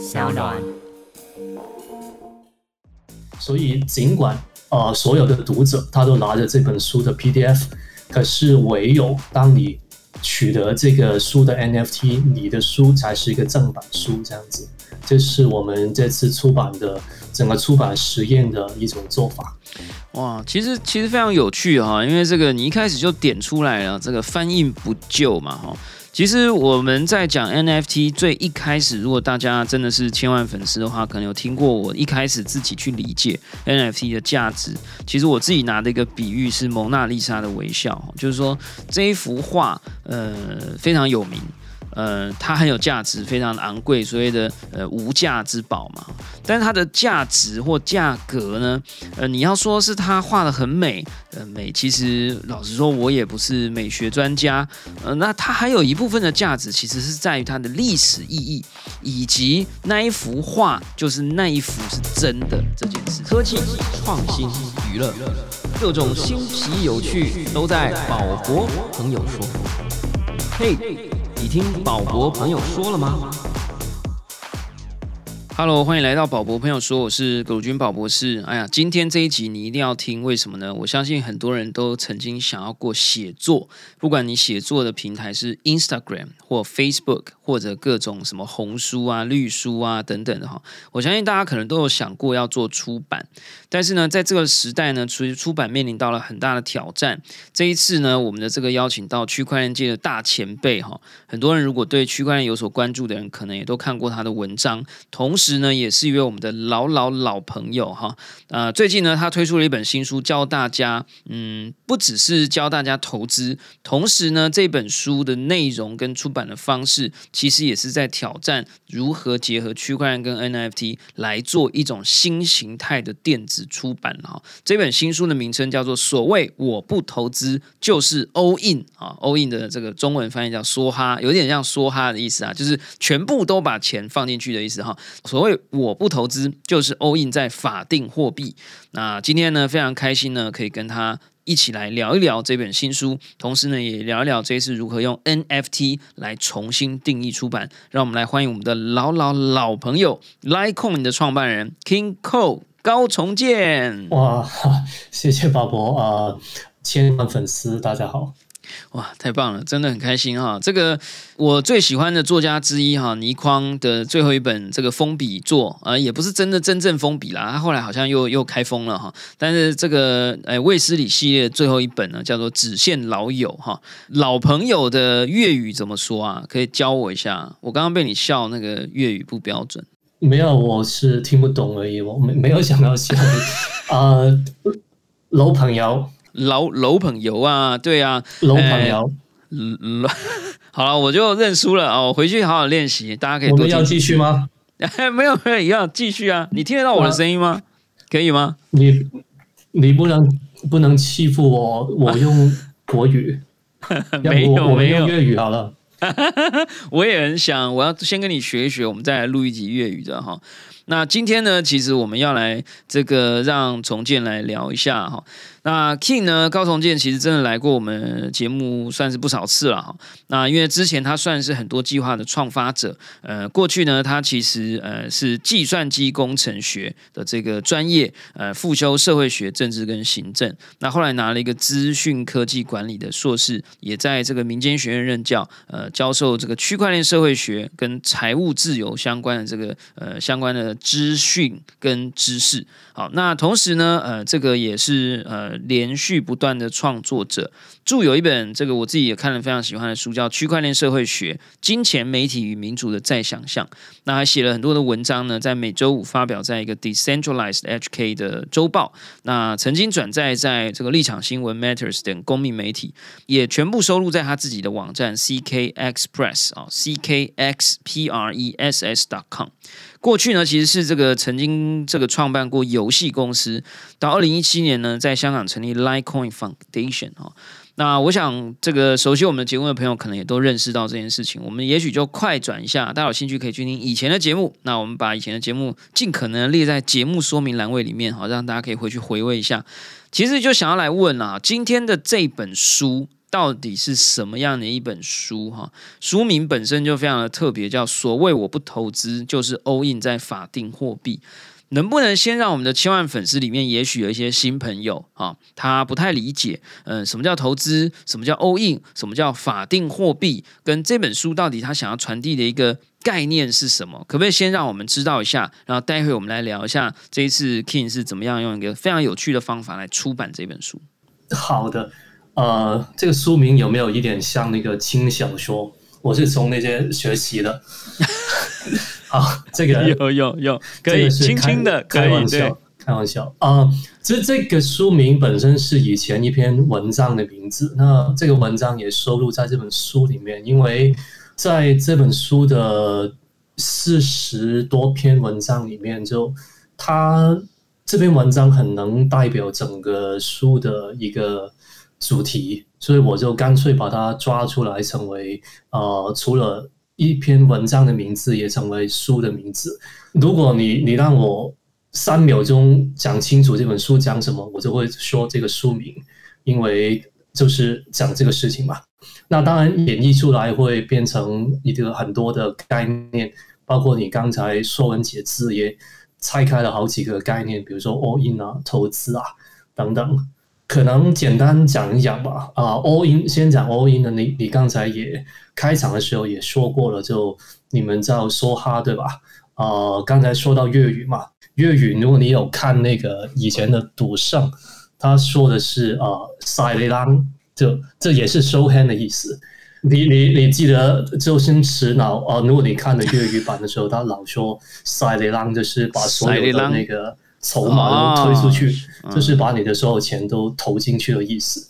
小暖。所以尽管呃所有的读者他都拿着这本书的 PDF，可是唯有当你取得这个书的 NFT，你的书才是一个正版书这样子。这是我们这次出版的整个出版实验的一种做法。哇，其实其实非常有趣哈，因为这个你一开始就点出来了，这个翻印不就嘛哈。其实我们在讲 NFT 最一开始，如果大家真的是千万粉丝的话，可能有听过我一开始自己去理解 NFT 的价值。其实我自己拿的一个比喻是蒙娜丽莎的微笑，就是说这一幅画呃非常有名。呃，它很有价值，非常的昂贵，所谓的呃无价之宝嘛。但是它的价值或价格呢？呃，你要说是它画的很美，呃，美其实老实说，我也不是美学专家。呃，那它还有一部分的价值，其实是在于它的历史意义，以及那一幅画就是那一幅是真的这件事。科技创新娱乐，各种新奇有趣都在宝博朋友说。嘿。你听宝国朋友说了吗？？Hello，欢迎来到宝博朋友说，我是葛军宝博士。哎呀，今天这一集你一定要听，为什么呢？我相信很多人都曾经想要过写作，不管你写作的平台是 Instagram 或 Facebook。或者各种什么红书啊、绿书啊等等的哈，我相信大家可能都有想过要做出版，但是呢，在这个时代呢，其实出版面临到了很大的挑战。这一次呢，我们的这个邀请到区块链界的大前辈哈，很多人如果对区块链有所关注的人，可能也都看过他的文章。同时呢，也是一位我们的老老老朋友哈。呃，最近呢，他推出了一本新书，教大家，嗯，不只是教大家投资，同时呢，这本书的内容跟出版的方式。其实也是在挑战如何结合区块链跟 NFT 来做一种新形态的电子出版哈。这本新书的名称叫做“所谓我不投资就是 all in” 啊，all in 的这个中文翻译叫梭哈，有点像梭哈的意思啊，就是全部都把钱放进去的意思哈。所谓我不投资就是 all in 在法定货币。那今天呢，非常开心呢，可以跟他。一起来聊一聊这本新书，同时呢，也聊一聊这一次如何用 NFT 来重新定义出版。让我们来欢迎我们的老老老朋友 Litecoin 的创办人 King Cole 高重建。哇，谢谢宝博啊，千万粉丝，大家好。哇，太棒了，真的很开心哈！这个我最喜欢的作家之一哈，倪匡的最后一本这个封笔作啊，也不是真的真正封笔啦，他后来好像又又开封了哈。但是这个诶卫斯理系列最后一本呢，叫做《只限老友》哈，老朋友的粤语怎么说啊？可以教我一下？我刚刚被你笑那个粤语不标准，没有，我是听不懂而已，我没没有想要笑啊，老朋友。老老朋友啊，对啊，老朋友，好了，我就认输了哦，回去好好练习，大家可以。我们要继续吗？没有没有，要继续啊！你听得到我的声音吗？可以吗？你你不能不能欺负我，我用国语，没有没用粤语好了。我也很想，我要先跟你学一学，我们再来录一集粤语的哈。那今天呢，其实我们要来这个让重建来聊一下哈。那 King 呢？高重建其实真的来过我们节目，算是不少次了哈。那因为之前他算是很多计划的创发者，呃，过去呢，他其实呃是计算机工程学的这个专业，呃，复修社会学、政治跟行政。那后来拿了一个资讯科技管理的硕士，也在这个民间学院任教，呃，教授这个区块链社会学跟财务自由相关的这个呃相关的资讯跟知识。好，那同时呢，呃，这个也是呃。连续不断的创作者，著有一本这个我自己也看了非常喜欢的书，叫《区块链社会学：金钱、媒体与民主的再想象》。那还写了很多的文章呢，在每周五发表在一个 Decentralized HK 的周报。那曾经转载在这个立场新闻、Matters 等公民媒体，也全部收录在他自己的网站 CK Express 啊，CKXPRESS.com。过去呢，其实是这个曾经这个创办过游戏公司，到二零一七年呢，在香港成立 Litecoin Foundation 哈。那我想，这个熟悉我们节目的朋友可能也都认识到这件事情。我们也许就快转一下，大家有兴趣可以去听以前的节目。那我们把以前的节目尽可能列在节目说明栏位里面，好让大家可以回去回味一下。其实就想要来问啊，今天的这本书。到底是什么样的一本书哈？书名本身就非常的特别，叫“所谓我不投资就是 all in 在法定货币”。能不能先让我们的千万粉丝里面，也许有一些新朋友啊，他不太理解，嗯，什么叫投资？什么叫 all in？什么叫法定货币？跟这本书到底他想要传递的一个概念是什么？可不可以先让我们知道一下？然后待会我们来聊一下这一次 King 是怎么样用一个非常有趣的方法来出版这本书？好的。呃，这个书名有没有一点像那个轻小说？我是从那些学习的。好，这个有有有，可以轻轻的开玩笑，开玩笑啊。这这个书名本身是以前一篇文章的名字，那这个文章也收录在这本书里面，因为在这本书的四十多篇文章里面，就它这篇文章很能代表整个书的一个。主题，所以我就干脆把它抓出来，成为呃，除了一篇文章的名字，也成为书的名字。如果你你让我三秒钟讲清楚这本书讲什么，我就会说这个书名，因为就是讲这个事情嘛。那当然演绎出来会变成一个很多的概念，包括你刚才说文解字也拆开了好几个概念，比如说 all in 啊、投资啊等等。可能简单讲一讲吧。啊，all in 先讲 all in 的，你你刚才也开场的时候也说过了，就你们叫梭哈对吧？啊，刚才说到粤语嘛，粤语如果你有看那个以前的赌圣，他说的是啊，塞雷朗，就这也是 show hand 的意思。你你你记得周星驰老啊？如果你看的粤语版的时候，他老说塞雷朗就是把所有的那个。筹码都推出去，就是把你的所有钱都投进去的意思。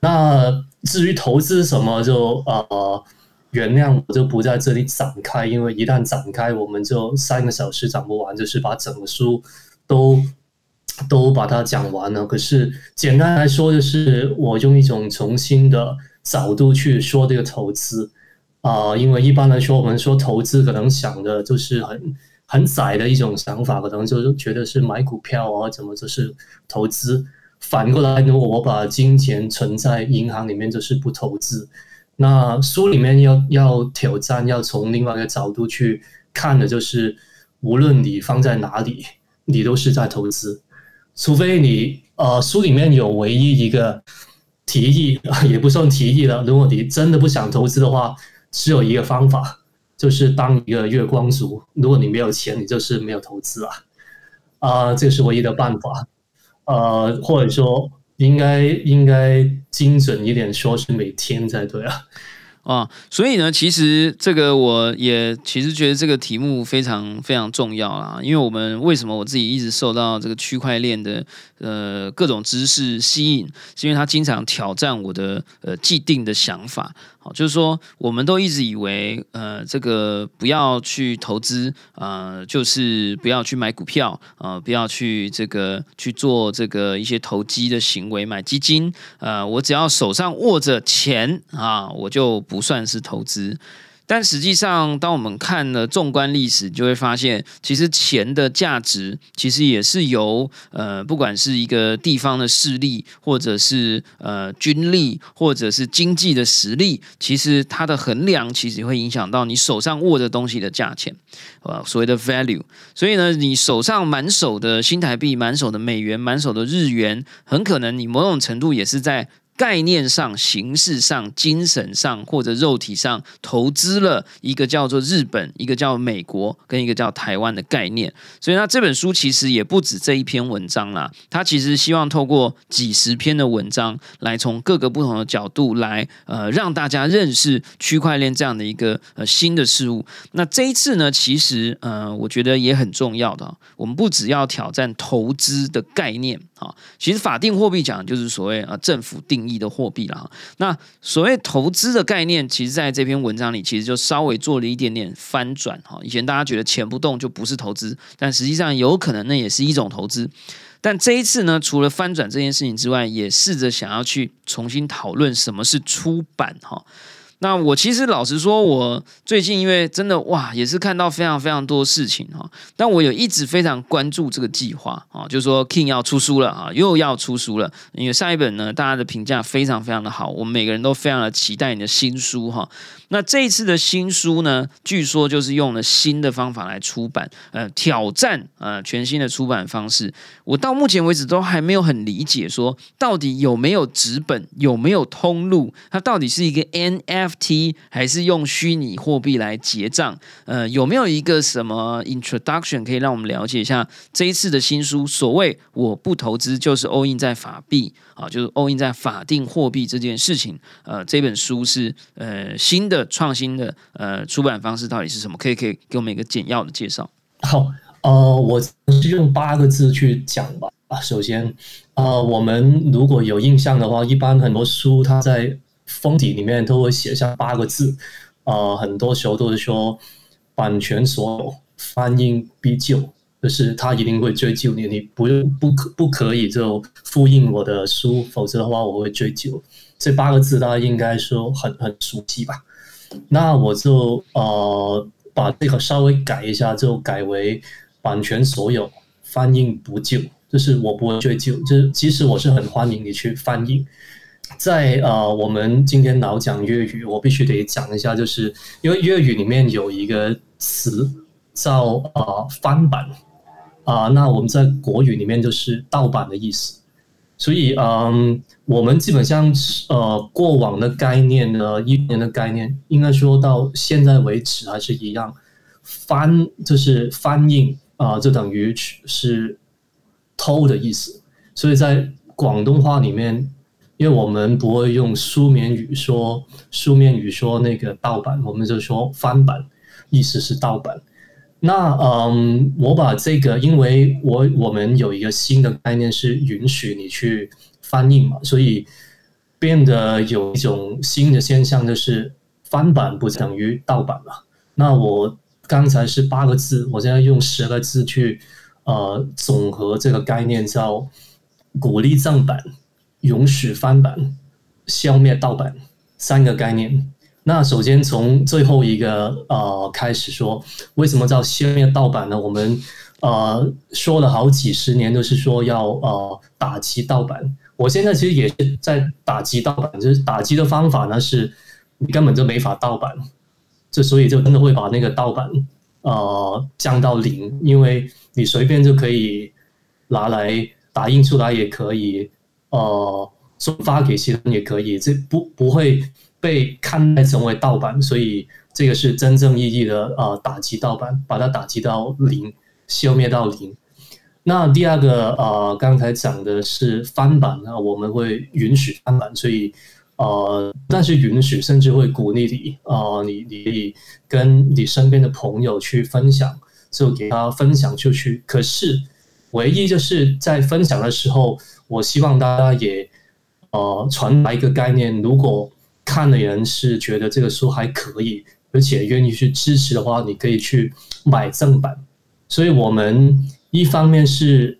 那至于投资什么，就呃，原谅我就不在这里展开，因为一旦展开，我们就三个小时讲不完，就是把整个书都都把它讲完了。可是简单来说，就是我用一种重新的角度去说这个投资啊，因为一般来说，我们说投资可能想的就是很。很窄的一种想法，可能就是觉得是买股票啊，怎么就是投资。反过来，如果我把金钱存在银行里面，就是不投资。那书里面要要挑战，要从另外一个角度去看的，就是无论你放在哪里，你都是在投资。除非你呃，书里面有唯一一个提议，也不算提议了。如果你真的不想投资的话，只有一个方法。就是当一个月光族，如果你没有钱，你就是没有投资啊，啊，这是唯一的办法，呃，或者说应该应该精准一点，说是每天才对啊。啊，所以呢，其实这个我也其实觉得这个题目非常非常重要啦，因为我们为什么我自己一直受到这个区块链的呃各种知识吸引，是因为它经常挑战我的呃既定的想法。就是说我们都一直以为呃这个不要去投资，呃就是不要去买股票，呃不要去这个去做这个一些投机的行为，买基金，呃我只要手上握着钱啊，我就。不算是投资。但实际上，当我们看了纵观历史，就会发现，其实钱的价值其实也是由呃，不管是一个地方的势力，或者是呃军力，或者是经济的实力，其实它的衡量其实会影响到你手上握着东西的价钱，呃，所谓的 value。所以呢，你手上满手的新台币、满手的美元、满手的日元，很可能你某种程度也是在。概念上、形式上、精神上或者肉体上投资了一个叫做日本、一个叫美国跟一个叫台湾的概念，所以呢，这本书其实也不止这一篇文章啦，它其实希望透过几十篇的文章，来从各个不同的角度来呃让大家认识区块链这样的一个呃新的事物。那这一次呢，其实呃我觉得也很重要的，我们不只要挑战投资的概念啊，其实法定货币讲就是所谓啊政府定。义的货币了，那所谓投资的概念，其实在这篇文章里，其实就稍微做了一点点翻转哈。以前大家觉得钱不动就不是投资，但实际上有可能那也是一种投资。但这一次呢，除了翻转这件事情之外，也试着想要去重新讨论什么是出版哈。那我其实老实说，我最近因为真的哇，也是看到非常非常多事情哈。但我有一直非常关注这个计划啊，就是说 King 要出书了啊，又要出书了。因为上一本呢，大家的评价非常非常的好，我们每个人都非常的期待你的新书哈。那这一次的新书呢，据说就是用了新的方法来出版，呃，挑战呃全新的出版方式。我到目前为止都还没有很理解，说到底有没有纸本，有没有通路，它到底是一个 N F FT 还是用虚拟货币来结账？呃，有没有一个什么 introduction 可以让我们了解一下这一次的新书？所谓我不投资就是 all in 在法币啊，就是 all in 在法定货币这件事情。呃，这本书是呃新的。创新的呃出版方式到底是什么？可以可以给我们一个简要的介绍。好，呃，我是用八个字去讲吧。啊，首先，呃，我们如果有印象的话，一般很多书它在封底里面都会写下八个字，呃，很多时候都是说版权所有，翻印必究，就是他一定会追究你，你不用不可不可以就复印我的书，否则的话我会追究。这八个字大家应该说很很熟悉吧？那我就呃把这个稍微改一下，就改为版权所有，翻印不救，就是我不会追究。就是其实我是很欢迎你去翻译。在呃，我们今天老讲粤语，我必须得讲一下，就是因为粤语里面有一个词叫呃翻版啊，那我们在国语里面就是盗版的意思。所以，嗯，我们基本上呃，过往的概念呢，一年的概念，应该说到现在为止还是一样，翻就是翻印啊，就等于是偷的意思。所以在广东话里面，因为我们不会用书面语说书面语说那个盗版，我们就说翻版，意思是盗版。那嗯，我把这个，因为我我们有一个新的概念是允许你去翻译嘛，所以变得有一种新的现象，就是翻版不等于盗版了。那我刚才是八个字，我现在用十个字去呃总和这个概念，叫鼓励正版、允许翻版、消灭盗版三个概念。那首先从最后一个呃开始说，为什么叫消灭盗版呢？我们呃说了好几十年，都是说要呃打击盗版。我现在其实也是在打击盗版，就是打击的方法呢，是你根本就没法盗版，就所以就真的会把那个盗版呃降到零，因为你随便就可以拿来打印出来，也可以呃送发给其他人也可以，这不不会。被看待成为盗版，所以这个是真正意义的呃打击盗版，把它打击到零，消灭到零。那第二个呃，刚才讲的是翻版，那我们会允许翻版，所以呃，但是允许甚至会鼓励你呃，你你跟你身边的朋友去分享，就给他分享出去。可是唯一就是在分享的时候，我希望大家也呃传达一个概念，如果看的人是觉得这个书还可以，而且愿意去支持的话，你可以去买正版。所以我们一方面是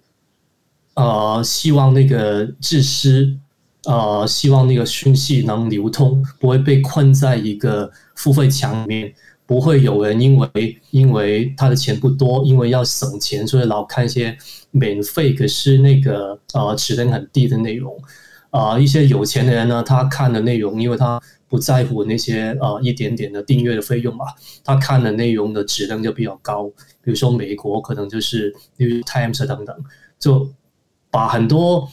呃希望那个自私，呃希望那个讯息能流通，不会被困在一个付费墙里面，不会有人因为因为他的钱不多，因为要省钱，所以老看一些免费可是那个呃质量很低的内容。啊，一些有钱的人呢，他看的内容，因为他不在乎那些呃一点点的订阅的费用嘛，他看的内容的质量就比较高。比如说美国可能就是《New Times》等等，就把很多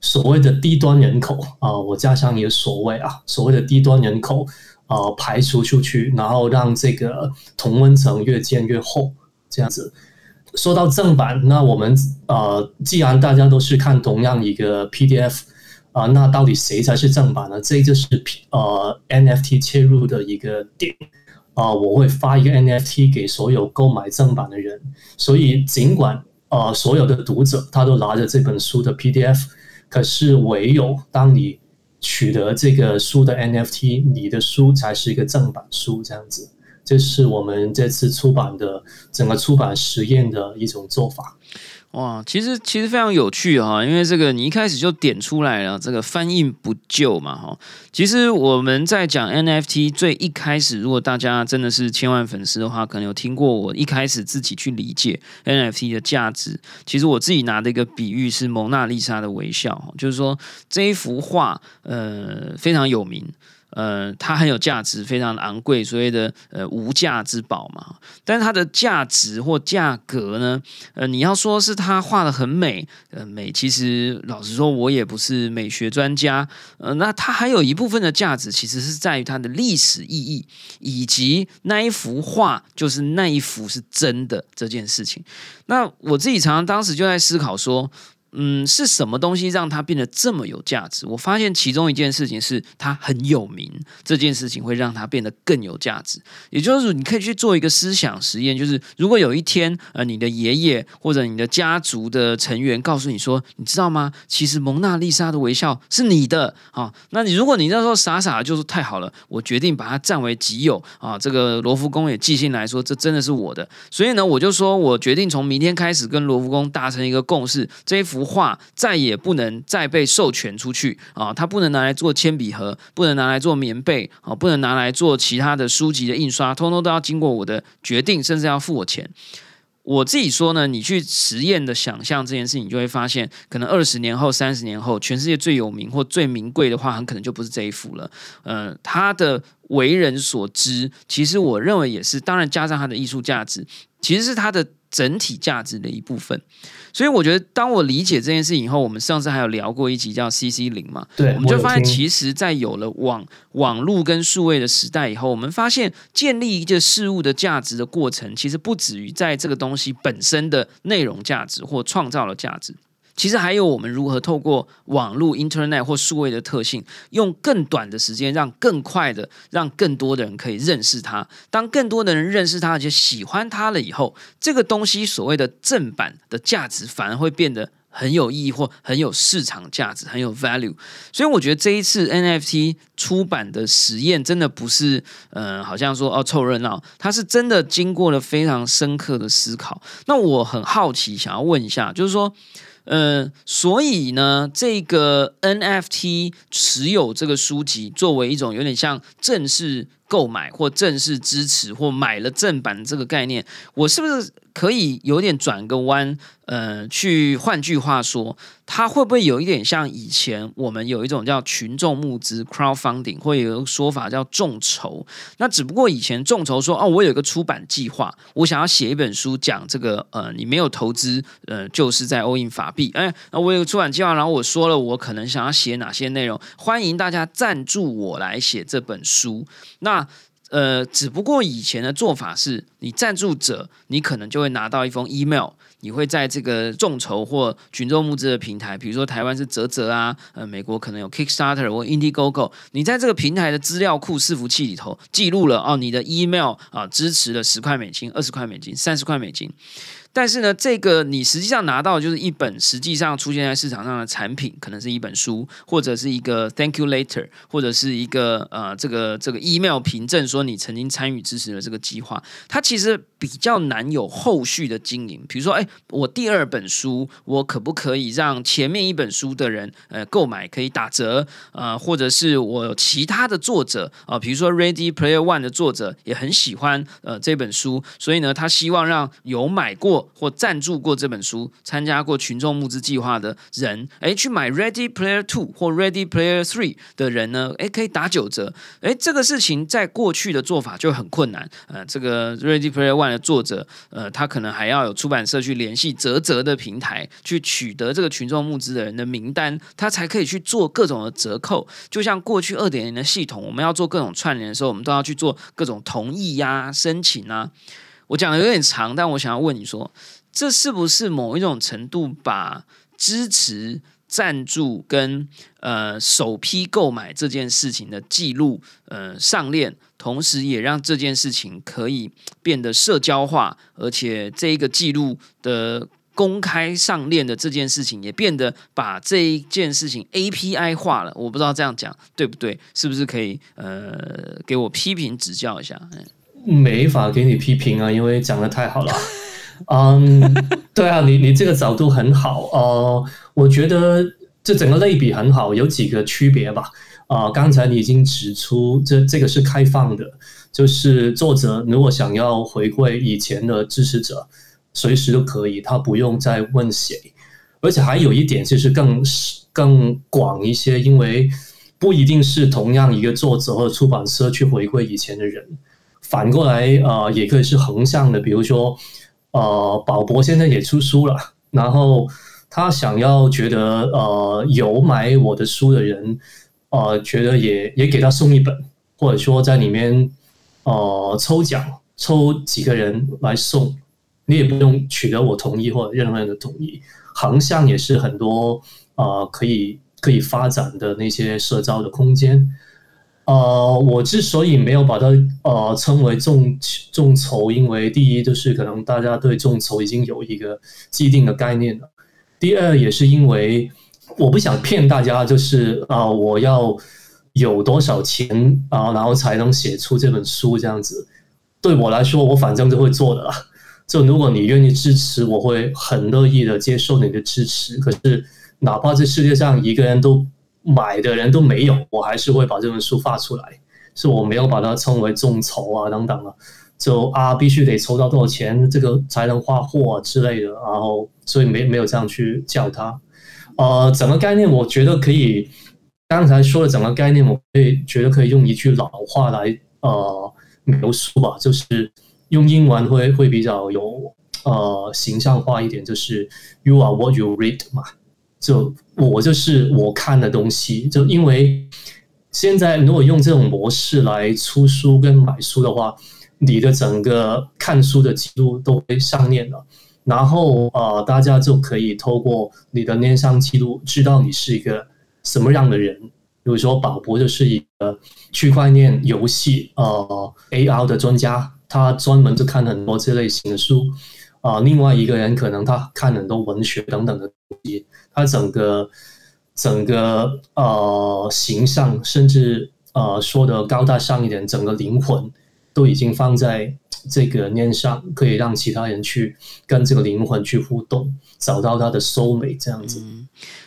所谓的低端人口啊，我加上一个所谓啊，所谓的低端人口啊排除出去，然后让这个同温层越建越厚，这样子。说到正版，那我们呃，既然大家都是看同样一个 PDF。啊，那到底谁才是正版呢？这就是 P 呃 NFT 切入的一个点啊。我会发一个 NFT 给所有购买正版的人，所以尽管呃所有的读者他都拿着这本书的 PDF，可是唯有当你取得这个书的 NFT，你的书才是一个正版书。这样子，这是我们这次出版的整个出版实验的一种做法。哇，其实其实非常有趣哈，因为这个你一开始就点出来了，这个翻印不就嘛哈。其实我们在讲 NFT 最一开始，如果大家真的是千万粉丝的话，可能有听过我一开始自己去理解 NFT 的价值。其实我自己拿的一个比喻是蒙娜丽莎的微笑，就是说这一幅画呃非常有名。呃，它很有价值，非常昂贵，所谓的呃无价之宝嘛。但是它的价值或价格呢？呃，你要说是它画的很美，呃，美其实老实说，我也不是美学专家。呃，那它还有一部分的价值，其实是在于它的历史意义，以及那一幅画就是那一幅是真的这件事情。那我自己常常当时就在思考说。嗯，是什么东西让它变得这么有价值？我发现其中一件事情是它很有名，这件事情会让它变得更有价值。也就是你可以去做一个思想实验，就是如果有一天，呃，你的爷爷或者你的家族的成员告诉你说，你知道吗？其实蒙娜丽莎的微笑是你的啊。那你如果你那时候傻傻的就是太好了，我决定把它占为己有啊。这个罗浮宫也寄信来说，这真的是我的。所以呢，我就说我决定从明天开始跟罗浮宫达成一个共识，这一幅。幅画再也不能再被授权出去啊！它不能拿来做铅笔盒，不能拿来做棉被啊，不能拿来做其他的书籍的印刷，通通都要经过我的决定，甚至要付我钱。我自己说呢，你去实验的想象这件事情，就会发现，可能二十年后、三十年后，全世界最有名或最名贵的画，很可能就不是这一幅了。呃，它的为人所知，其实我认为也是，当然加上它的艺术价值，其实是它的。整体价值的一部分，所以我觉得，当我理解这件事以后，我们上次还有聊过一集叫 CC 零嘛，对，我们就发现，其实，在有了网网络跟数位的时代以后，我们发现建立一件事物的价值的过程，其实不止于在这个东西本身的内容价值或创造了价值。其实还有我们如何透过网络 Internet 或数位的特性，用更短的时间，让更快的，让更多的人可以认识它。当更多的人认识它，而且喜欢它了以后，这个东西所谓的正版的价值，反而会变得很有意义，或很有市场价值，很有 value。所以我觉得这一次 NFT 出版的实验，真的不是呃，好像说哦凑热闹，它是真的经过了非常深刻的思考。那我很好奇，想要问一下，就是说。呃，所以呢，这个 NFT 持有这个书籍，作为一种有点像正式购买或正式支持或买了正版这个概念，我是不是？可以有点转个弯，呃，去换句话说，它会不会有一点像以前我们有一种叫群众募资 （crowdfunding），会有一个说法叫众筹？那只不过以前众筹说，哦，我有一个出版计划，我想要写一本书，讲这个，呃，你没有投资，呃，就是在 all in 法币。哎，那我有个出版计划，然后我说了，我可能想要写哪些内容，欢迎大家赞助我来写这本书。那呃，只不过以前的做法是，你赞助者，你可能就会拿到一封 email，你会在这个众筹或群众募资的平台，比如说台湾是泽泽啊，呃，美国可能有 Kickstarter 或 Indiegogo，你在这个平台的资料库伺服器里头记录了哦，你的 email 啊支持了十块美金、二十块美金、三十块美金。但是呢，这个你实际上拿到就是一本实际上出现在市场上的产品，可能是一本书，或者是一个 Thank you later，或者是一个呃这个这个 email 凭证，说你曾经参与支持了这个计划。它其实比较难有后续的经营。比如说，哎，我第二本书，我可不可以让前面一本书的人呃购买可以打折？呃，或者是我其他的作者啊，比如说 Ready Player One 的作者也很喜欢呃这本书，所以呢，他希望让有买过。或赞助过这本书、参加过群众募资计划的人，哎，去买 Ready Player Two 或 Ready Player Three 的人呢，哎，可以打九折。哎，这个事情在过去的做法就很困难。呃，这个 Ready Player One 的作者，呃，他可能还要有出版社去联系泽泽的平台，去取得这个群众募资的人的名单，他才可以去做各种的折扣。就像过去二点零的系统，我们要做各种串联的时候，我们都要去做各种同意呀、申请啊。我讲的有点长，但我想要问你说，这是不是某一种程度把支持、赞助跟呃首批购买这件事情的记录呃上链，同时也让这件事情可以变得社交化，而且这一个记录的公开上链的这件事情也变得把这一件事情 API 化了。我不知道这样讲对不对，是不是可以呃给我批评指教一下？嗯没法给你批评啊，因为讲的太好了。嗯，对啊，你你这个角度很好。呃，我觉得这整个类比很好，有几个区别吧。啊，刚才你已经指出，这这个是开放的，就是作者如果想要回馈以前的支持者，随时都可以，他不用再问谁。而且还有一点就是更更广一些，因为不一定是同样一个作者或者出版社去回馈以前的人，反过来呃也可以是横向的，比如说呃宝博现在也出书了，然后他想要觉得呃有买我的书的人，呃觉得也也给他送一本，或者说在里面呃抽奖抽几个人来送，你也不用取得我同意或者任何人的同意。横向也是很多呃可以可以发展的那些社交的空间。呃，我之所以没有把它呃称为众众筹，因为第一就是可能大家对众筹已经有一个既定的概念了。第二也是因为我不想骗大家，就是啊我要有多少钱啊，然后才能写出这本书这样子。对我来说，我反正就会做的。就如果你愿意支持，我会很乐意的接受你的支持。可是，哪怕这世界上一个人都买的人都没有，我还是会把这本书发出来。是我没有把它称为众筹啊等等啊，就啊必须得筹到多少钱，这个才能发货啊之类的。然后，所以没没有这样去叫他。呃，整个概念我觉得可以，刚才说的整个概念，我可以觉得可以用一句老话来呃描述吧，就是。用英文会会比较有呃形象化一点，就是 you are what you read 嘛，就我就是我看的东西。就因为现在如果用这种模式来出书跟买书的话，你的整个看书的记录都会上链了，然后呃大家就可以透过你的链上记录知道你是一个什么样的人。比如说宝博就是一个区块链游戏呃 AR 的专家。他专门就看很多这类型的书，啊，另外一个人可能他看很多文学等等的西，他整个整个呃形象，甚至呃说的高大上一点，整个灵魂都已经放在这个念上，可以让其他人去跟这个灵魂去互动，找到他的收美这样子。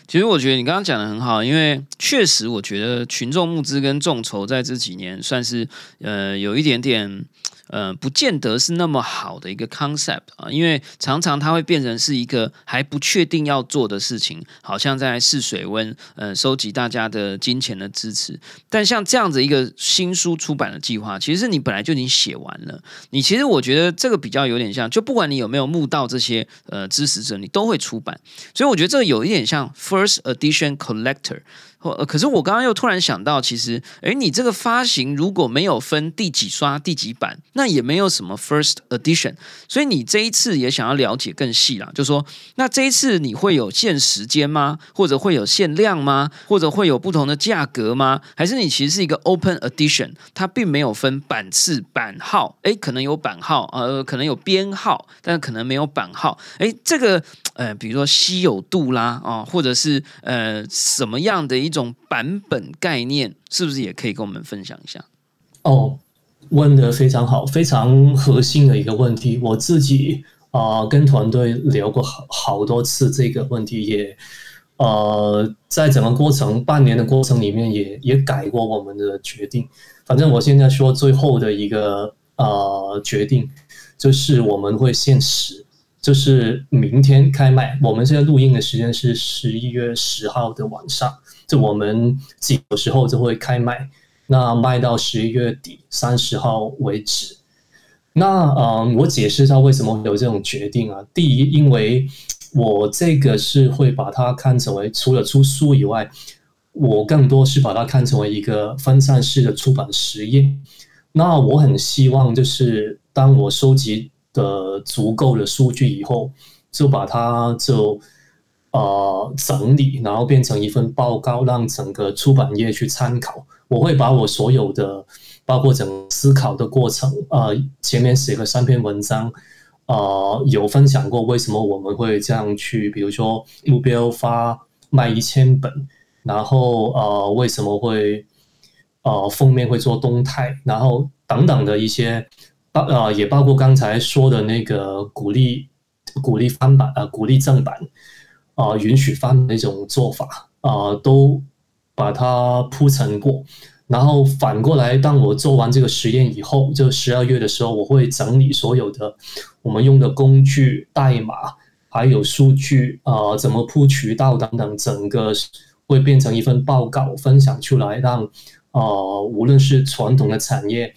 其实我觉得你刚刚讲的很好，因为确实我觉得群众募资跟众筹在这几年算是呃有一点点。呃，不见得是那么好的一个 concept 啊，因为常常它会变成是一个还不确定要做的事情，好像在试水温，呃，收集大家的金钱的支持。但像这样子一个新书出版的计划，其实你本来就已经写完了。你其实我觉得这个比较有点像，就不管你有没有募到这些呃支持者，你都会出版。所以我觉得这个有一点像 first edition collector。呃，可是我刚刚又突然想到，其实，哎，你这个发行如果没有分第几刷、第几版，那也没有什么 first edition。所以你这一次也想要了解更细啦，就说，那这一次你会有限时间吗？或者会有限量吗？或者会有不同的价格吗？还是你其实是一个 open edition，它并没有分版次、版号？哎，可能有版号，呃，可能有编号，但可能没有版号。哎，这个，呃，比如说稀有度啦，啊，或者是呃，什么样的一种版本概念是不是也可以跟我们分享一下？哦，问的非常好，非常核心的一个问题。我自己啊，跟团队聊过好好多次这个问题，也呃，在整个过程半年的过程里面，也也改过我们的决定。反正我现在说最后的一个呃决定，就是我们会限时。就是明天开卖，我们现在录音的时间是十一月十号的晚上，就我们几个时候就会开卖，那卖到十一月底三十号为止。那嗯，我解释一下为什么有这种决定啊？第一，因为我这个是会把它看成为除了出书以外，我更多是把它看成为一个分散式的出版实验。那我很希望就是当我收集。的足够的数据以后，就把它就呃整理，然后变成一份报告，让整个出版业去参考。我会把我所有的，包括整思考的过程，呃，前面写了三篇文章，呃，有分享过为什么我们会这样去，比如说目标发卖一千本，然后呃，为什么会呃封面会做动态，然后等等的一些。包呃，也包括刚才说的那个鼓励鼓励翻版啊，鼓励正版啊，允许翻那种做法啊，都把它铺陈过。然后反过来，当我做完这个实验以后，就十二月的时候，我会整理所有的我们用的工具、代码，还有数据啊，怎么铺渠道等等，整个会变成一份报告分享出来，让呃，无论是传统的产业。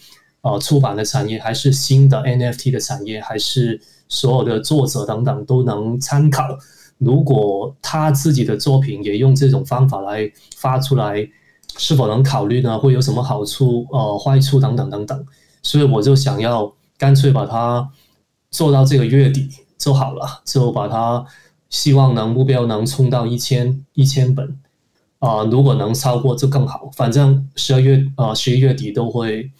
呃，出版的产业，还是新的 NFT 的产业，还是所有的作者等等都能参考。如果他自己的作品也用这种方法来发出来，是否能考虑呢？会有什么好处？呃，坏处等等等等。所以我就想要干脆把它做到这个月底就好了，就把它希望能目标能冲到一千一千本啊，如果能超过就更好。反正十二月啊十一月底都会。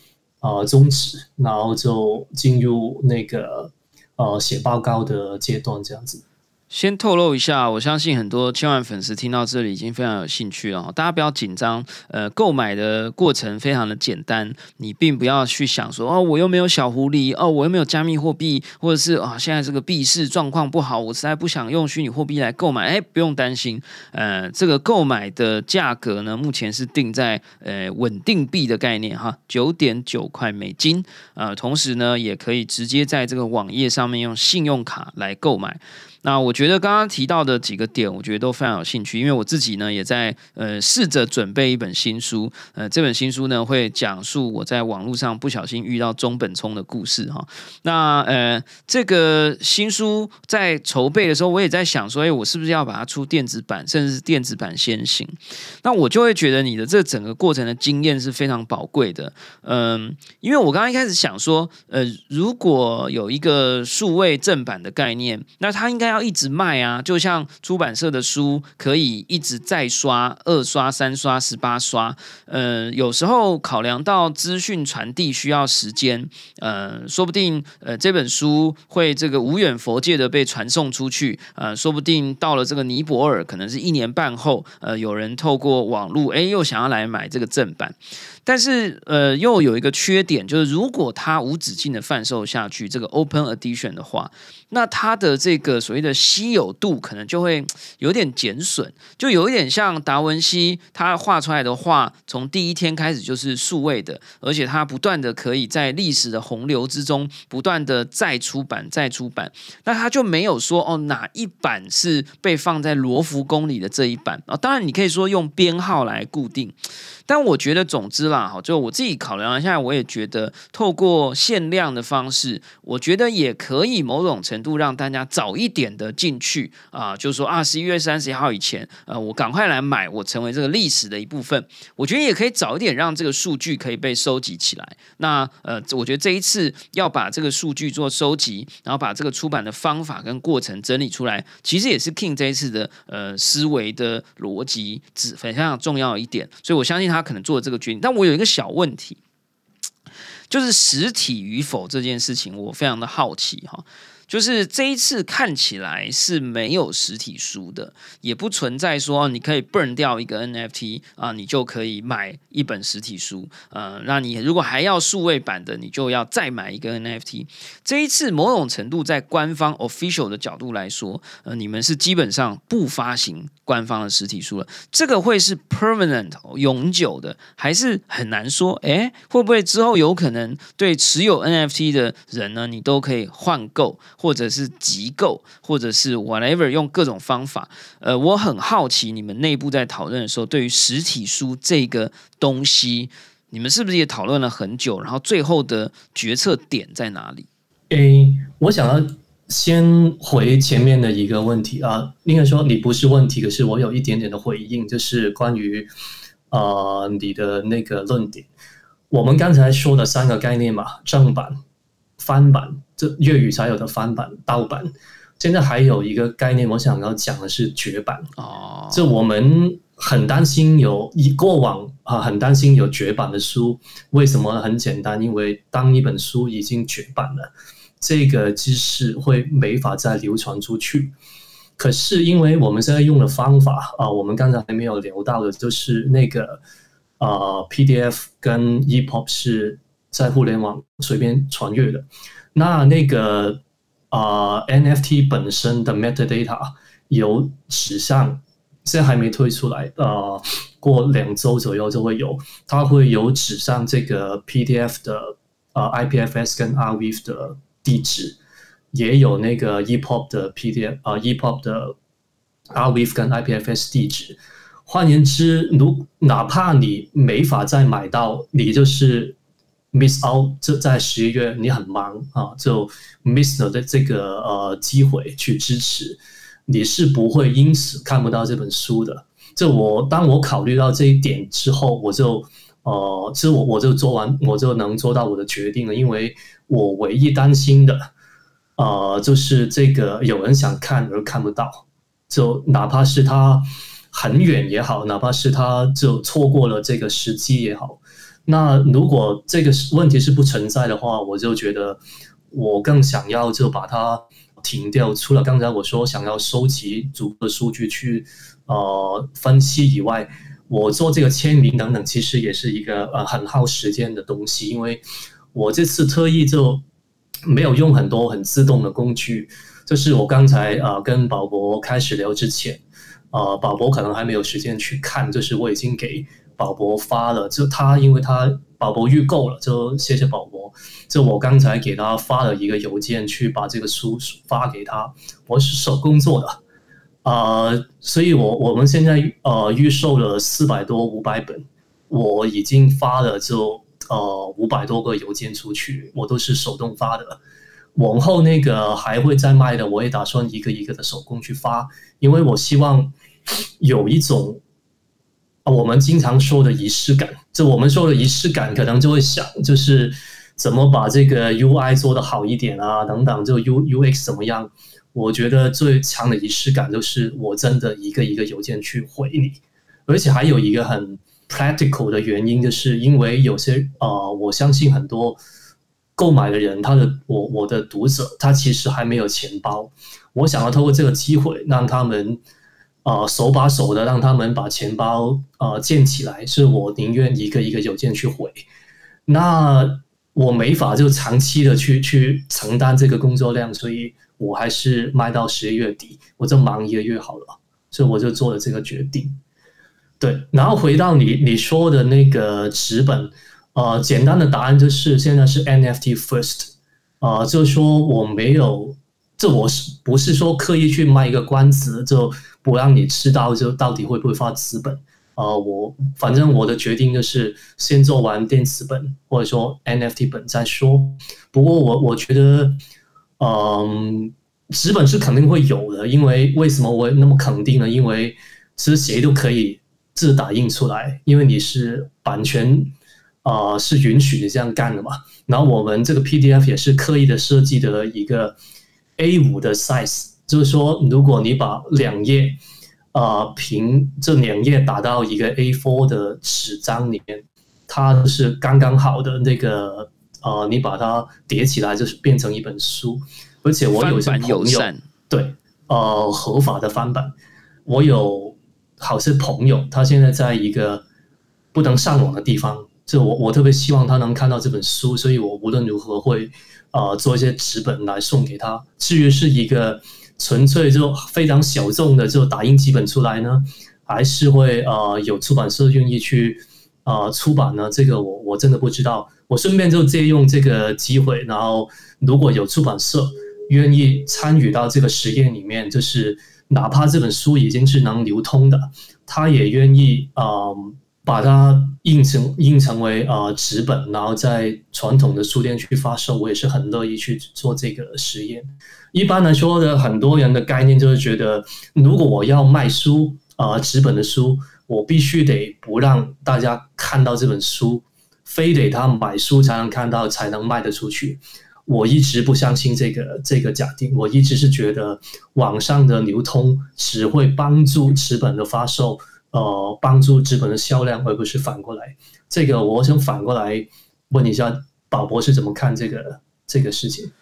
呃，终止，然后就进入那个呃写报告的阶段，这样子。先透露一下，我相信很多千万粉丝听到这里已经非常有兴趣了。大家不要紧张，呃，购买的过程非常的简单，你并不要去想说哦，我又没有小狐狸，哦，我又没有加密货币，或者是啊，现在这个币市状况不好，我实在不想用虚拟货币来购买。哎，不用担心，呃，这个购买的价格呢，目前是定在呃稳定币的概念哈，九点九块美金，呃，同时呢，也可以直接在这个网页上面用信用卡来购买。那我觉得刚刚提到的几个点，我觉得都非常有兴趣，因为我自己呢也在呃试着准备一本新书，呃这本新书呢会讲述我在网络上不小心遇到中本聪的故事哈。那呃这个新书在筹备的时候，我也在想说，哎，我是不是要把它出电子版，甚至是电子版先行？那我就会觉得你的这整个过程的经验是非常宝贵的，嗯，因为我刚刚一开始想说，呃，如果有一个数位正版的概念，那它应该要。一直卖啊，就像出版社的书可以一直再刷、二刷、三刷、十八刷。呃，有时候考量到资讯传递需要时间，呃，说不定呃这本书会这个无远佛界的被传送出去，呃，说不定到了这个尼泊尔，可能是一年半后，呃，有人透过网络，哎，又想要来买这个正版。但是，呃，又有一个缺点，就是如果它无止境的贩售下去，这个 open edition 的话，那它的这个所谓的稀有度可能就会有点减损，就有一点像达文西他画出来的画，从第一天开始就是数位的，而且它不断的可以在历史的洪流之中不断的再出版、再出版，那他就没有说哦哪一版是被放在罗浮宫里的这一版啊，当然你可以说用编号来固定。但我觉得，总之啦，哈，就我自己考量一下，我也觉得透过限量的方式，我觉得也可以某种程度让大家早一点的进去啊，就是说啊，十一月三十一号以前，呃，我赶快来买，我成为这个历史的一部分。我觉得也可以早一点让这个数据可以被收集起来。那呃，我觉得这一次要把这个数据做收集，然后把这个出版的方法跟过程整理出来，其实也是 King 这一次的呃思维的逻辑，是非常重要一点。所以我相信他。他可能做的这个决定，但我有一个小问题，就是实体与否这件事情，我非常的好奇哈。就是这一次看起来是没有实体书的，也不存在说你可以 burn 掉一个 NFT 啊，你就可以买一本实体书。呃，那你如果还要数位版的，你就要再买一个 NFT。这一次某种程度在官方 official 的角度来说，呃，你们是基本上不发行官方的实体书了。这个会是 permanent 永久的，还是很难说？诶，会不会之后有可能对持有 NFT 的人呢，你都可以换购？或者是机构，或者是 whatever，用各种方法。呃，我很好奇，你们内部在讨论的时候，对于实体书这个东西，你们是不是也讨论了很久？然后最后的决策点在哪里诶我想要先回前面的一个问题啊，应该说你不是问题，可是我有一点点的回应，就是关于呃你的那个论点。我们刚才说的三个概念嘛，正版。翻版，这粤语才有的翻版、盗版。现在还有一个概念，我想要讲的是绝版。哦，这我们很担心有以过往啊，很担心有绝版的书。为什么？很简单，因为当一本书已经绝版了，这个知识会没法再流传出去。可是，因为我们现在用的方法啊，我们刚才还没有聊到的，就是那个呃 PDF 跟 EPUB 是。在互联网随便传阅的，那那个啊 NFT 本身的 metadata 有指向，现在还没推出来，呃，过两周左右就会有，它会有指向这个 PDF 的呃 IPFS 跟 RWE 的地址，也有那个 EPUB 的 PDF 啊 EPUB 的 RWE 跟 IPFS 地址。换言之，如哪怕你没法再买到，你就是 miss out。这在十一月你很忙啊，就 miss 了的这个呃机会去支持，你是不会因此看不到这本书的。这我当我考虑到这一点之后，我就呃，其实我我就做完，我就能做到我的决定了。因为我唯一担心的，呃，就是这个有人想看而看不到，就哪怕是他。很远也好，哪怕是他就错过了这个时机也好，那如果这个问题是不存在的话，我就觉得我更想要就把它停掉。除了刚才我说想要收集足够的数据去呃分析以外，我做这个签名等等，其实也是一个呃很耗时间的东西。因为我这次特意就没有用很多很自动的工具，就是我刚才呃跟宝博开始聊之前。呃，宝博可能还没有时间去看，就是我已经给宝博发了，就他因为他宝博预购了，就谢谢宝博。就我刚才给他发了一个邮件，去把这个书发给他。我是手工做的，呃，所以我我们现在呃预售了四百多五百本，我已经发了就呃五百多个邮件出去，我都是手动发的。往后那个还会再卖的，我也打算一个一个的手工去发，因为我希望。有一种我们经常说的仪式感，就我们说的仪式感，可能就会想，就是怎么把这个 UI 做的好一点啊，等等，就 U UX 怎么样？我觉得最强的仪式感就是我真的一个一个邮件去回你，而且还有一个很 practical 的原因，就是因为有些呃，我相信很多购买的人，他的我我的读者，他其实还没有钱包，我想要透过这个机会让他们。呃，手把手的让他们把钱包呃建起来，是我宁愿一个一个邮件去回。那我没法就长期的去去承担这个工作量，所以我还是卖到十一月底，我就忙一个月好了。所以我就做了这个决定。对，然后回到你你说的那个纸本，呃，简单的答案就是现在是 NFT first，呃，就是说我没有。这我是不是说刻意去卖一个关子，就不让你知道就到底会不会发资本？呃，我反正我的决定就是先做完电子本或者说 NFT 本再说。不过我我觉得，嗯，纸本是肯定会有的，因为为什么我那么肯定呢？因为其实谁都可以自打印出来，因为你是版权啊是允许你这样干的嘛。然后我们这个 PDF 也是刻意的设计的一个。A 五的 size，就是说，如果你把两页，呃，平这两页打到一个 A4 的纸张里面，它是刚刚好的那个，呃，你把它叠起来就是变成一本书。而且我有些朋友，对，呃，合法的翻版，我有好些朋友，他现在在一个不能上网的地方，就我我特别希望他能看到这本书，所以我无论如何会。呃，做一些纸本来送给他。至于是一个纯粹就非常小众的，就打印几本出来呢，还是会呃有出版社愿意去呃出版呢？这个我我真的不知道。我顺便就借用这个机会，然后如果有出版社愿意参与到这个实验里面，就是哪怕这本书已经是能流通的，他也愿意嗯。把它印成印成为呃纸本，然后在传统的书店去发售，我也是很乐意去做这个实验。一般来说的很多人的概念就是觉得，如果我要卖书啊纸本的书，我必须得不让大家看到这本书，非得他买书才能看到，才能卖得出去。我一直不相信这个这个假定，我一直是觉得网上的流通只会帮助纸本的发售。呃，帮助资本的销量，而不是反过来。这个我想反过来问一下宝博是怎么看这个这个事情。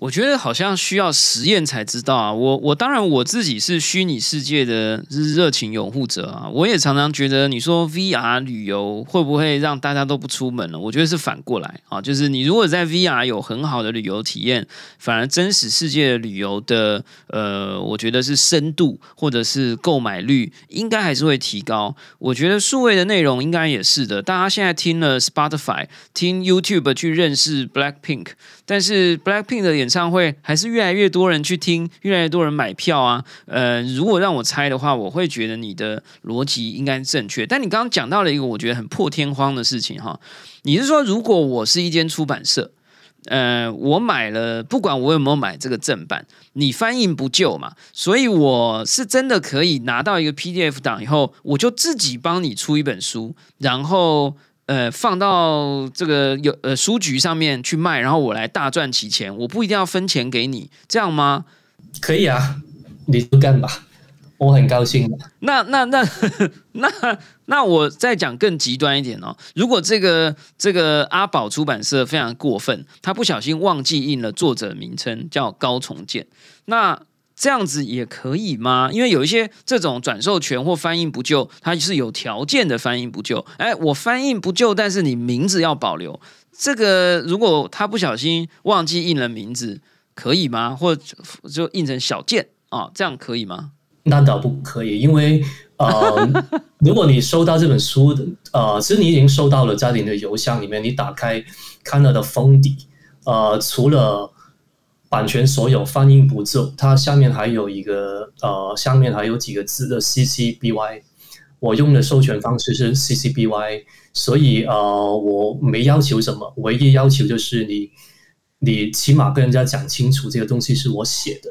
我觉得好像需要实验才知道啊！我我当然我自己是虚拟世界的热情拥护者啊！我也常常觉得，你说 VR 旅游会不会让大家都不出门了？我觉得是反过来啊！就是你如果在 VR 有很好的旅游体验，反而真实世界的旅游的呃，我觉得是深度或者是购买率应该还是会提高。我觉得数位的内容应该也是的。大家现在听了 Spotify、听 YouTube 去认识 Blackpink，但是 Blackpink 的演唱会还是越来越多人去听，越来越多人买票啊。呃，如果让我猜的话，我会觉得你的逻辑应该正确。但你刚刚讲到了一个我觉得很破天荒的事情哈，你是说如果我是一间出版社，呃，我买了，不管我有没有买这个正版，你翻印不就嘛？所以我是真的可以拿到一个 PDF 档以后，我就自己帮你出一本书，然后。呃，放到这个有呃书局上面去卖，然后我来大赚其钱，我不一定要分钱给你，这样吗？可以啊，你就干吧，我很高兴。那那那那那我再讲更极端一点哦，如果这个这个阿宝出版社非常过分，他不小心忘记印了作者名称，叫高重建，那。这样子也可以吗？因为有一些这种转授权或翻译不救，它是有条件的翻译不救。哎，我翻译不救，但是你名字要保留。这个如果他不小心忘记印了名字，可以吗？或者就印成小件啊？这样可以吗？那倒不可以，因为呃，如果你收到这本书的呃，其实你已经收到了在你的邮箱里面，你打开看到的封底，呃，除了。版权所有，翻印不就，它下面还有一个呃，下面还有几个字的 C C B Y，我用的授权方式是 C C B Y，所以呃，我没要求什么，唯一要求就是你你起码跟人家讲清楚这个东西是我写的，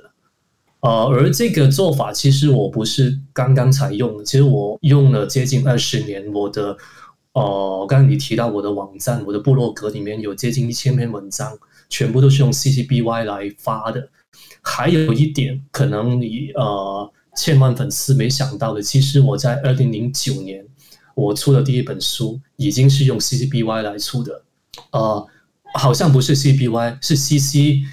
呃，而这个做法其实我不是刚刚才用，其实我用了接近二十年，我的呃，刚刚你提到我的网站，我的部落格里面有接近一千篇文章。全部都是用 CCBY 来发的，还有一点可能你呃千万粉丝没想到的，其实我在二零零九年我出的第一本书已经是用 CCBY 来出的，呃，好像不是 CBY，是 CC，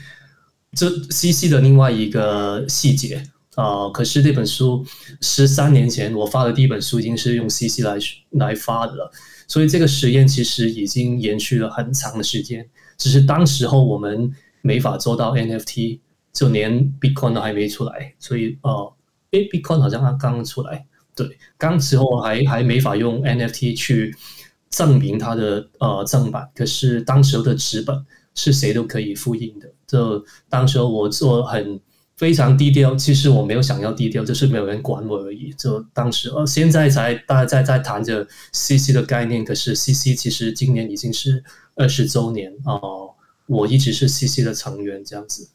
这 CC 的另外一个细节啊。可是这本书十三年前我发的第一本书已经是用 CC 来来发的了，所以这个实验其实已经延续了很长的时间。只是当时候我们没法做到 NFT，就连 Bitcoin 都还没出来，所以呃，诶，Bitcoin 好像刚刚出来，对，刚时候还还没法用 NFT 去证明它的呃正版，可是当时候的纸本是谁都可以复印的，就当时候我做很非常低调，其实我没有想要低调，就是没有人管我而已。就当时呃，现在才大家在在谈着 CC 的概念，可是 CC 其实今年已经是。二十周年哦，我一直是 CC 的成员，这样子。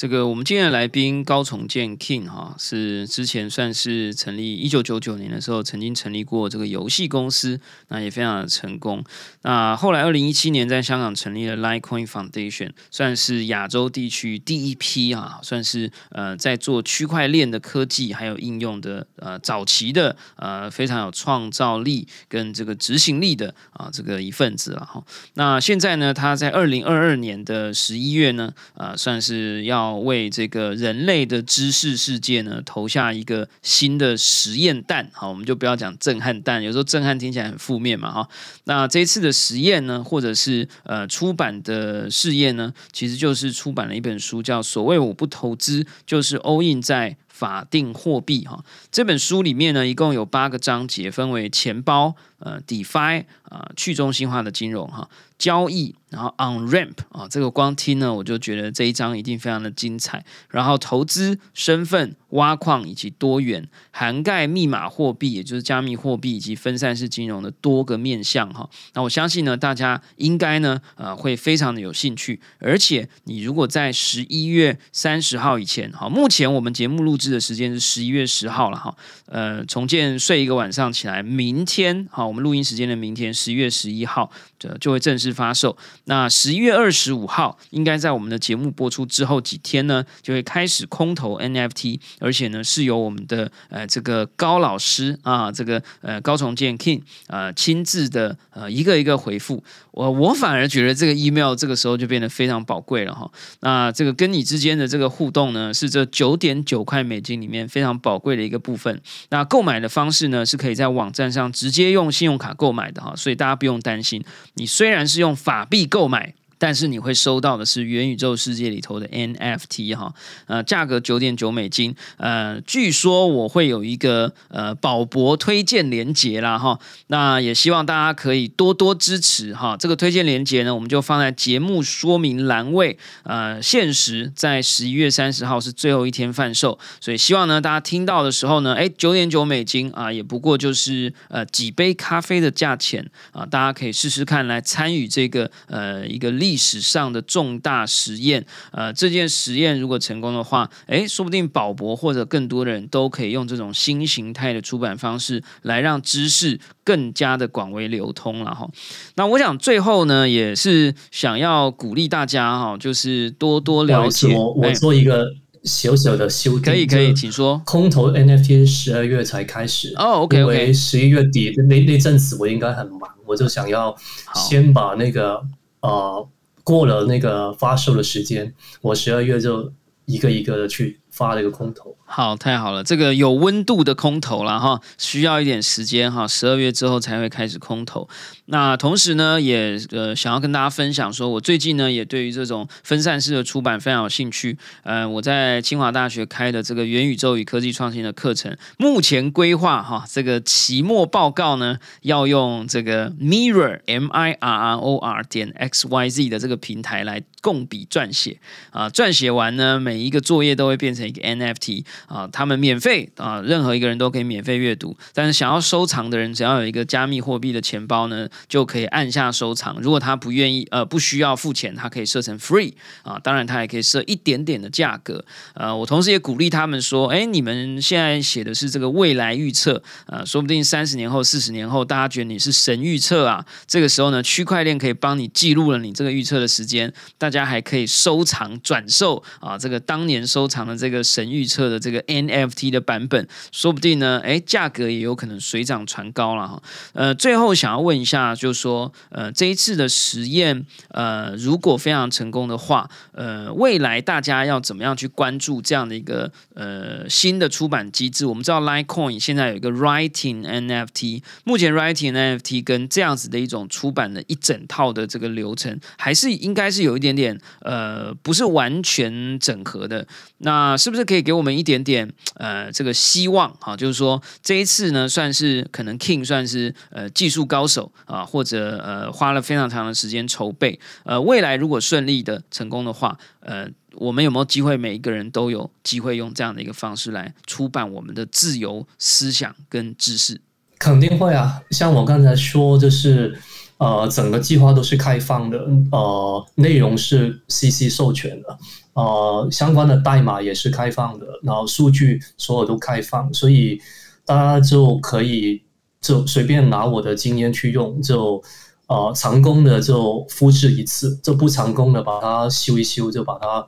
这个我们今天的来宾高重建 King 哈，是之前算是成立一九九九年的时候，曾经成立过这个游戏公司，那也非常的成功。那后来二零一七年在香港成立了 Litecoin Foundation，算是亚洲地区第一批啊，算是呃在做区块链的科技还有应用的呃早期的呃非常有创造力跟这个执行力的啊这个一份子了哈。那现在呢，他在二零二二年的十一月呢，呃算是要。为这个人类的知识世界呢投下一个新的实验弹，好，我们就不要讲震撼弹，有时候震撼听起来很负面嘛，哈。那这一次的实验呢，或者是呃出版的试验呢，其实就是出版了一本书，叫《所谓我不投资，就是欧印在法定货币》哈。这本书里面呢，一共有八个章节，分为钱包、呃，DeFi 啊，去中心化的金融哈。交易，然后 on ramp 啊，这个光听呢，我就觉得这一章一定非常的精彩。然后投资、身份、挖矿以及多元，涵盖密码货币，也就是加密货币以及分散式金融的多个面向哈。那我相信呢，大家应该呢，呃，会非常的有兴趣。而且你如果在十一月三十号以前，哈，目前我们节目录制的时间是十一月十号了哈。呃，重建睡一个晚上起来，明天哈，我们录音时间的明天十一月十一号，就就会正式。发售，那十一月二十五号应该在我们的节目播出之后几天呢，就会开始空投 NFT，而且呢是由我们的呃这个高老师啊，这个呃高重建 King 呃亲自的呃一个一个回复。我我反而觉得这个 email 这个时候就变得非常宝贵了哈。那这个跟你之间的这个互动呢，是这九点九块美金里面非常宝贵的一个部分。那购买的方式呢，是可以在网站上直接用信用卡购买的哈，所以大家不用担心。你虽然是用法币购买。但是你会收到的是元宇宙世界里头的 NFT 哈，呃，价格九点九美金，呃，据说我会有一个呃宝博推荐连接啦哈，那也希望大家可以多多支持哈，这个推荐连接呢，我们就放在节目说明栏位，呃，限时在十一月三十号是最后一天贩售，所以希望呢大家听到的时候呢，哎，九点九美金啊，也不过就是呃几杯咖啡的价钱啊，大家可以试试看来参与这个呃一个利。历史上的重大实验，呃，这件实验如果成功的话，诶，说不定宝博或者更多的人都可以用这种新形态的出版方式来让知识更加的广为流通了哈。那我想最后呢，也是想要鼓励大家哈，就是多多了解。我我做一个小小的修订，可以可以，请说。空投 NFT 十二月才开始哦，OK OK，十一月底那那阵子我应该很忙，我就想要先把那个呃。过了那个发售的时间，我十二月就一个一个的去发了一个空投。好，太好了，这个有温度的空投了哈，需要一点时间哈，十二月之后才会开始空投。那同时呢，也呃想要跟大家分享，说我最近呢也对于这种分散式的出版非常有兴趣。呃，我在清华大学开的这个元宇宙与科技创新的课程，目前规划哈这个期末报告呢要用这个 Mirror M I R R O R 点 X Y Z 的这个平台来共笔撰写啊，撰写完呢每一个作业都会变成一个 NFT。啊，他们免费啊，任何一个人都可以免费阅读。但是想要收藏的人，只要有一个加密货币的钱包呢，就可以按下收藏。如果他不愿意，呃，不需要付钱，他可以设成 free 啊。当然，他也可以设一点点的价格。呃，我同时也鼓励他们说，哎，你们现在写的是这个未来预测，呃，说不定三十年后、四十年后，大家觉得你是神预测啊。这个时候呢，区块链可以帮你记录了你这个预测的时间，大家还可以收藏转售啊，这个当年收藏的这个神预测的这。这个 NFT 的版本，说不定呢，哎，价格也有可能水涨船高了哈。呃，最后想要问一下，就是说，呃，这一次的实验，呃，如果非常成功的话，呃，未来大家要怎么样去关注这样的一个呃新的出版机制？我们知道 Litecoin 现在有一个 Writing NFT，目前 Writing NFT 跟这样子的一种出版的一整套的这个流程，还是应该是有一点点呃，不是完全整合的。那是不是可以给我们一点？点呃，这个希望哈，就是说这一次呢，算是可能 King 算是呃技术高手啊，或者呃花了非常长的时间筹备。呃，未来如果顺利的成功的话，呃，我们有没有机会，每一个人都有机会用这样的一个方式来出版我们的自由思想跟知识？肯定会啊！像我刚才说，就是呃，整个计划都是开放的，呃，内容是 CC 授权的。呃，相关的代码也是开放的，然后数据所有都开放，所以大家就可以就随便拿我的经验去用，就呃成功的就复制一次，就不成功的把它修一修，就把它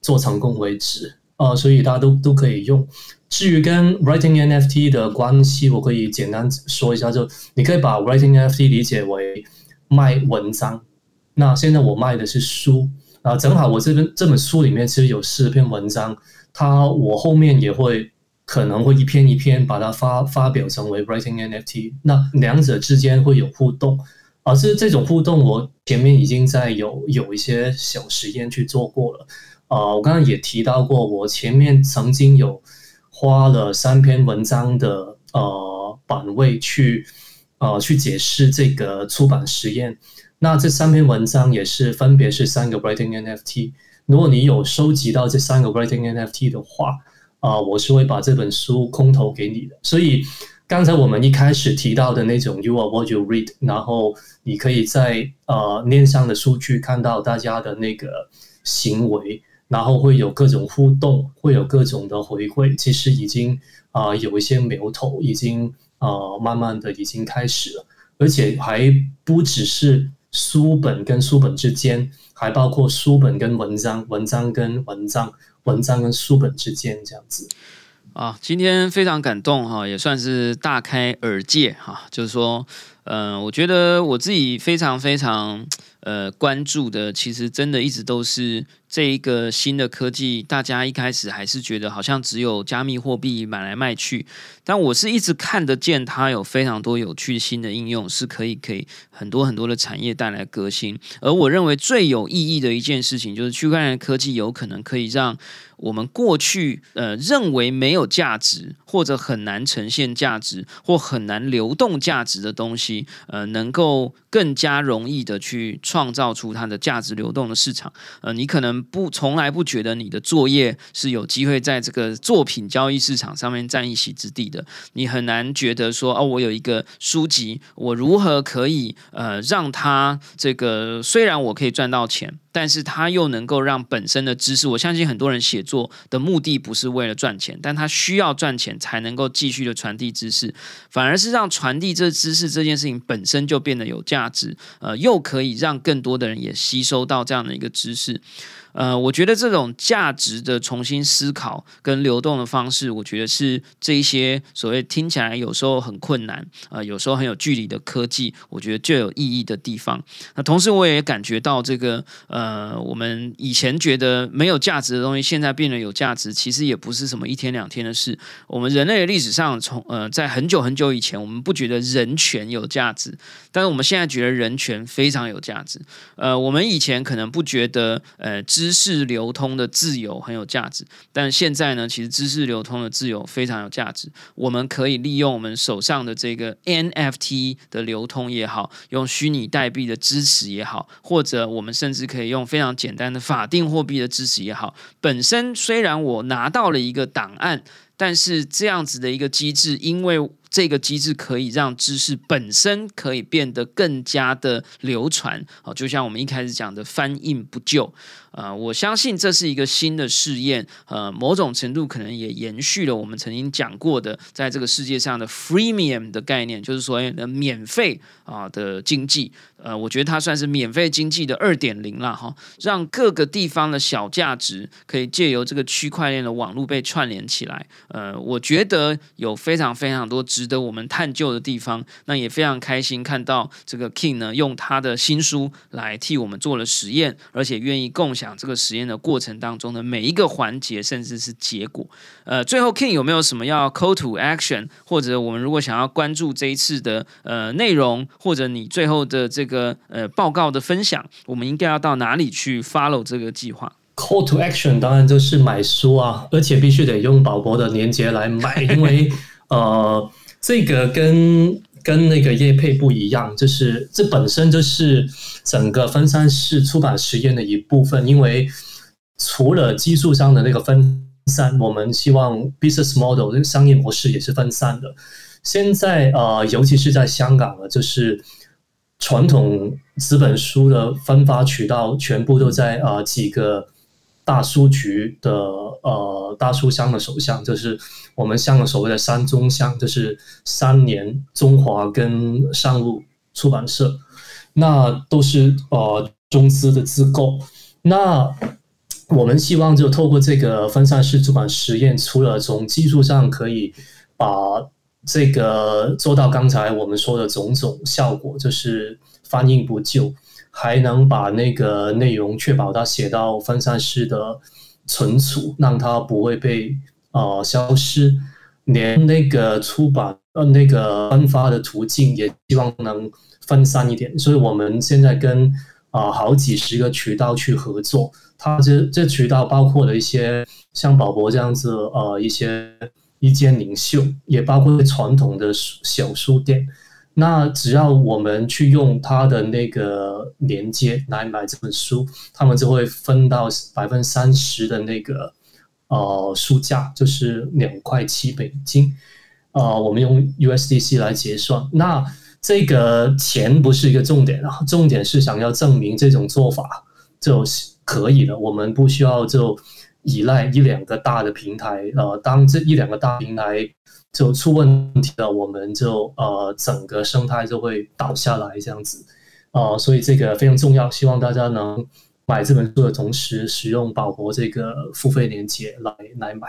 做成功为止。呃，所以大家都都可以用。至于跟 Writing NFT 的关系，我可以简单说一下，就你可以把 Writing NFT 理解为卖文章，那现在我卖的是书。啊，正好我这边这本书里面其实有四篇文章，它我后面也会可能会一篇一篇把它发发表成为 writing NFT，那两者之间会有互动，而是这种互动我前面已经在有有一些小实验去做过了，啊，我刚刚也提到过，我前面曾经有花了三篇文章的呃版位去呃去解释这个出版实验。那这三篇文章也是分别是三个 writing NFT。如果你有收集到这三个 writing NFT 的话，啊，我是会把这本书空投给你的。所以刚才我们一开始提到的那种 you are what you read，然后你可以在呃链上的数据看到大家的那个行为，然后会有各种互动，会有各种的回馈，其实已经啊有一些苗头，已经啊慢慢的已经开始了，而且还不只是。书本跟书本之间，还包括书本跟文章、文章跟文章、文章跟书本之间这样子。啊，今天非常感动哈，也算是大开耳界哈。就是说，嗯，我觉得我自己非常非常呃关注的，其实真的一直都是。这一个新的科技，大家一开始还是觉得好像只有加密货币买来卖去，但我是一直看得见它有非常多有趣新的应用，是可以给很多很多的产业带来革新。而我认为最有意义的一件事情，就是区块链科技有可能可以让我们过去呃认为没有价值，或者很难呈现价值，或很难流动价值的东西，呃，能够更加容易的去创造出它的价值流动的市场。呃，你可能。不，从来不觉得你的作业是有机会在这个作品交易市场上面占一席之地的。你很难觉得说，哦，我有一个书籍，我如何可以呃让它这个虽然我可以赚到钱。但是它又能够让本身的知识，我相信很多人写作的目的不是为了赚钱，但他需要赚钱才能够继续的传递知识，反而是让传递这知识这件事情本身就变得有价值，呃，又可以让更多的人也吸收到这样的一个知识，呃，我觉得这种价值的重新思考跟流动的方式，我觉得是这一些所谓听起来有时候很困难，呃，有时候很有距离的科技，我觉得最有意义的地方。那同时我也感觉到这个，呃。我们以前觉得没有价值的东西，现在变得有价值，其实也不是什么一天两天的事。我们人类的历史上，从呃，在很久很久以前，我们不觉得人权有价值，但是我们现在觉得人权非常有价值。呃，我们以前可能不觉得呃知知识流通的自由很有价值，但现在呢，其实知识流通的自由非常有价值。我们可以利用我们手上的这个 NFT 的流通也好，用虚拟代币的支持也好，或者我们甚至可以。用非常简单的法定货币的支持也好，本身虽然我拿到了一个档案，但是这样子的一个机制，因为这个机制可以让知识本身可以变得更加的流传，好，就像我们一开始讲的翻印不就。呃，我相信这是一个新的试验，呃，某种程度可能也延续了我们曾经讲过的，在这个世界上的 freemium 的概念，就是所谓的免费啊的经济。呃，我觉得它算是免费经济的二点零了哈，让各个地方的小价值可以借由这个区块链的网络被串联起来。呃，我觉得有非常非常多值得我们探究的地方。那也非常开心看到这个 King 呢，用他的新书来替我们做了实验，而且愿意共享。这个实验的过程当中的每一个环节，甚至是结果。呃，最后 King 有没有什么要 call to action，或者我们如果想要关注这一次的呃内容，或者你最后的这个呃报告的分享，我们应该要到哪里去 follow 这个计划？Call to action 当然就是买书啊，而且必须得用宝博的链接来买，因为 呃，这个跟跟那个叶配不一样，就是这本身就是整个分散式出版实验的一部分。因为除了技术上的那个分散，我们希望 business model 这个商业模式也是分散的。现在呃，尤其是在香港了，就是传统纸本书的分发渠道全部都在啊几个。大书局的呃大书商的首相，就是我们香港所谓的三中乡，就是三年中华跟商务出版社，那都是呃中资的机构。那我们希望就透过这个分散式出版实验，除了从技术上可以把这个做到刚才我们说的种种效果，就是翻印不就。还能把那个内容确保它写到分散式的存储，让它不会被呃消失。连那个出版呃那个分发的途径也希望能分散一点。所以我们现在跟啊好几十个渠道去合作，它这这渠道包括了一些像宝博这样子呃一些一间领袖，也包括传统的小书店。那只要我们去用他的那个连接来买这本书，他们就会分到百分之三十的那个呃书价，就是两块七美金。呃，我们用 USDC 来结算。那这个钱不是一个重点啊，重点是想要证明这种做法就是可以的。我们不需要就依赖一两个大的平台。呃，当这一两个大平台。就出问题了，我们就呃整个生态就会倒下来这样子，啊，所以这个非常重要，希望大家能买这本书的同时使用宝博这个付费链接来来买。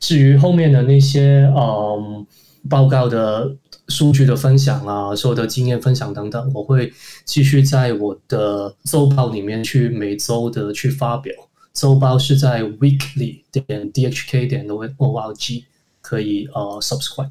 至于后面的那些嗯报告的数据的分享啊，所有的经验分享等等，我会继续在我的周报里面去每周的去发表。周报是在 weekly 点 dhk 点 O L G 可以呃 subscribe。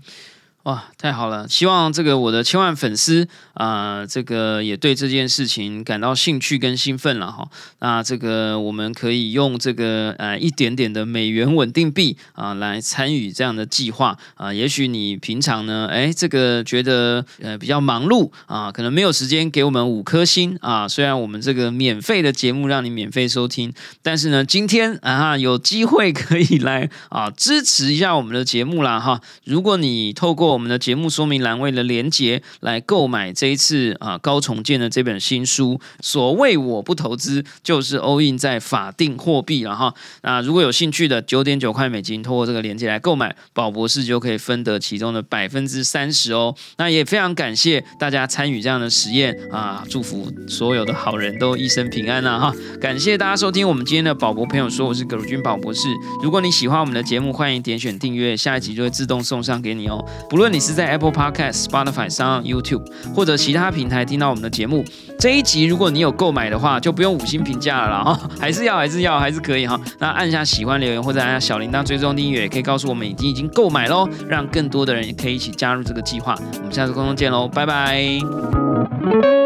哇，太好了！希望这个我的千万粉丝啊，这个也对这件事情感到兴趣跟兴奋了哈。那这个我们可以用这个呃一点点的美元稳定币啊来参与这样的计划啊。也许你平常呢，哎，这个觉得呃比较忙碌啊，可能没有时间给我们五颗星啊。虽然我们这个免费的节目让你免费收听，但是呢，今天啊有机会可以来啊支持一下我们的节目啦哈。如果你透过我们的节目说明栏位的连接来购买这一次啊高重建的这本新书。所谓我不投资，就是 all in 在法定货币了哈。那如果有兴趣的，九点九块美金，通过这个连接来购买，宝博士就可以分得其中的百分之三十哦。那也非常感谢大家参与这样的实验啊！祝福所有的好人都一生平安啊哈！感谢大家收听我们今天的宝博朋友说，我是葛如君宝博士。如果你喜欢我们的节目，欢迎点选订阅，下一集就会自动送上给你哦。不论你是在 Apple Podcast、Spotify 上、YouTube 或者其他平台听到我们的节目，这一集如果你有购买的话，就不用五星评价了哈，还是要还是要还是可以哈。那按下喜欢留言或者按下小铃铛追踪订阅，也可以告诉我们已经已经购买喽，让更多的人也可以一起加入这个计划。我们下次空中见喽，拜拜。